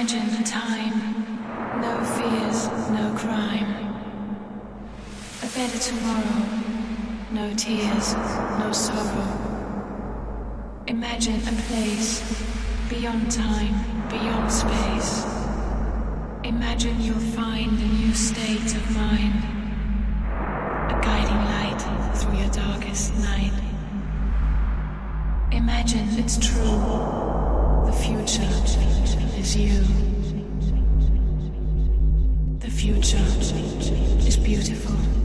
Imagine a time, no fears, no crime. A better tomorrow, no tears, no sorrow. Imagine a place beyond time, beyond space. Imagine you'll find a new state of mind, a guiding light through your darkest night. Imagine it's true, the future you. The future is beautiful.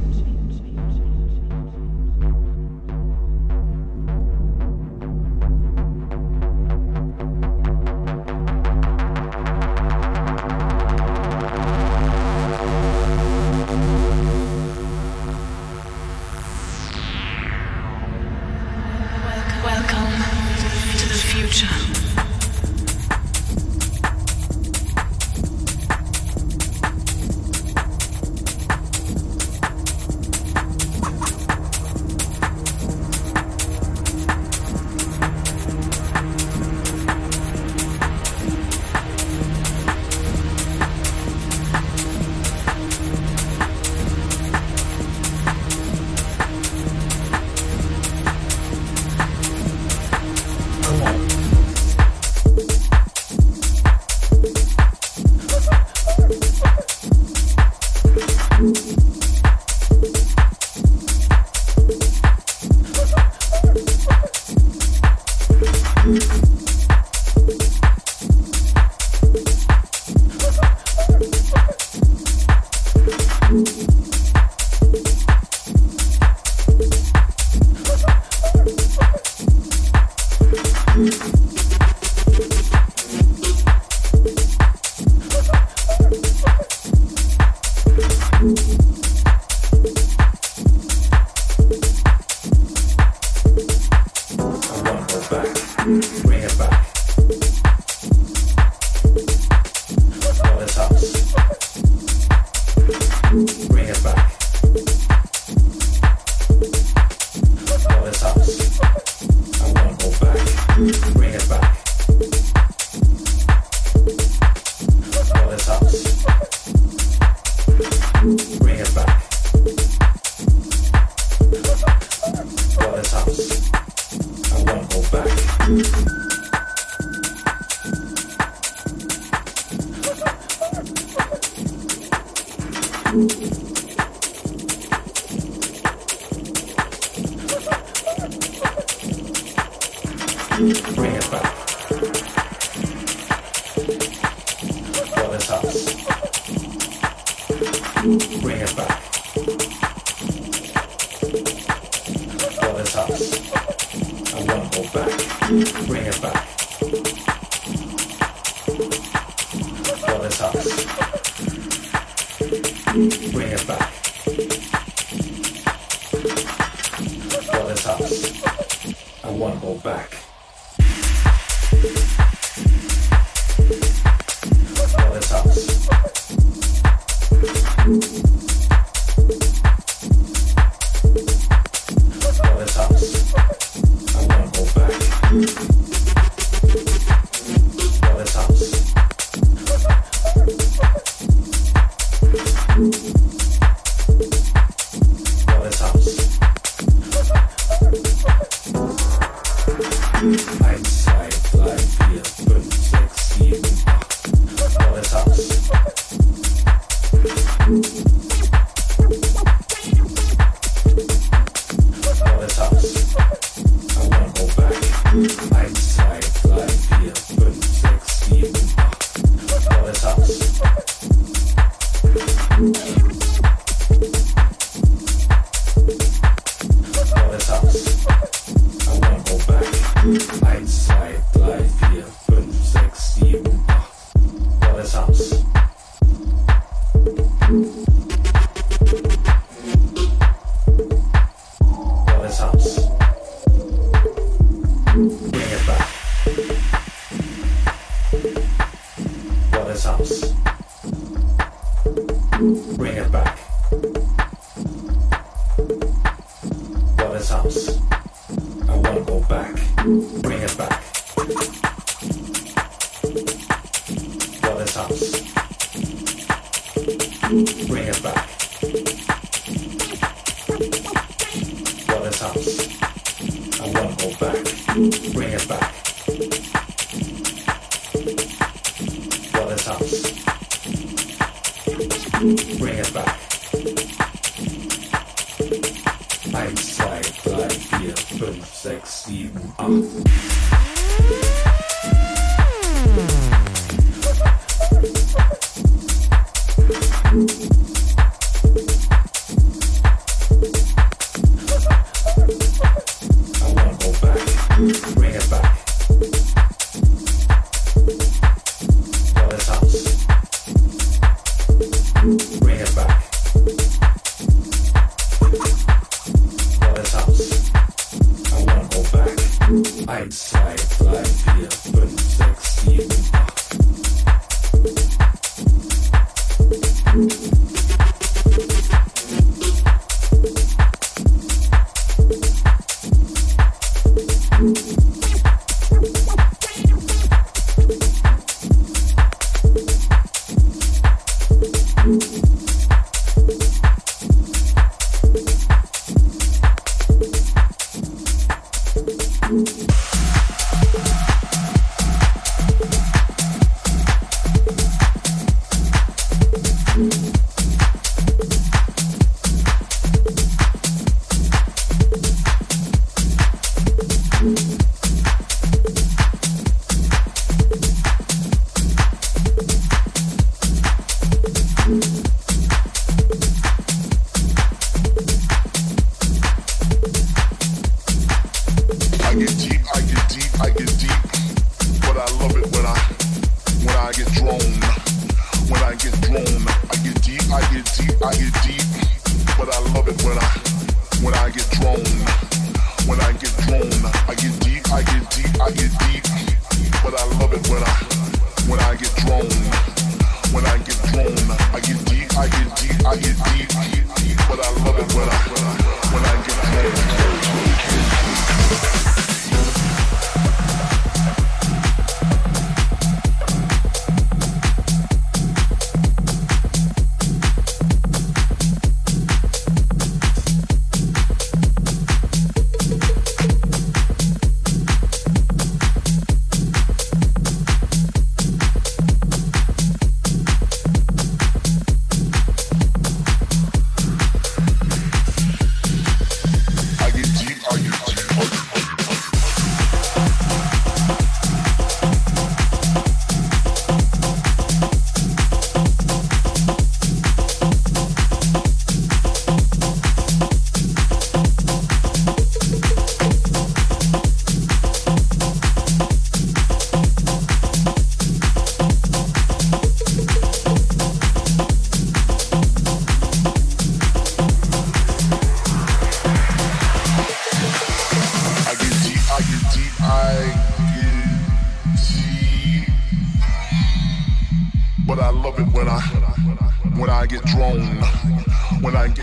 I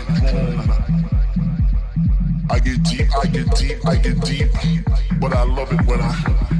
get deep, I get deep, I get deep. But I love it when I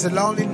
It's a lonely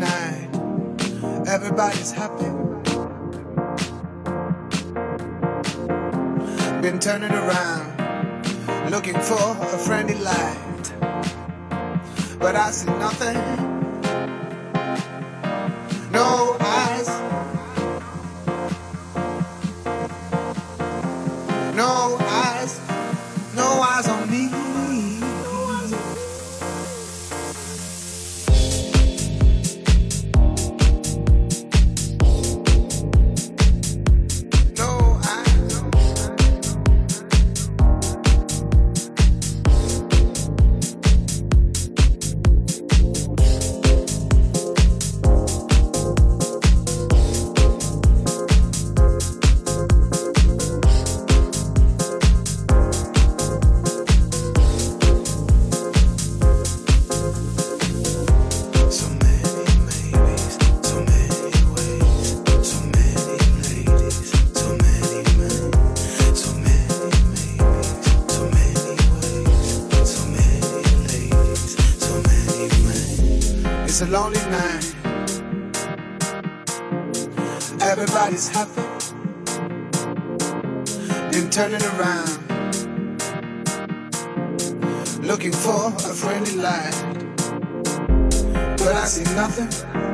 a lonely night. Everybody's happy, then turning around, looking for a friendly light. But I see nothing.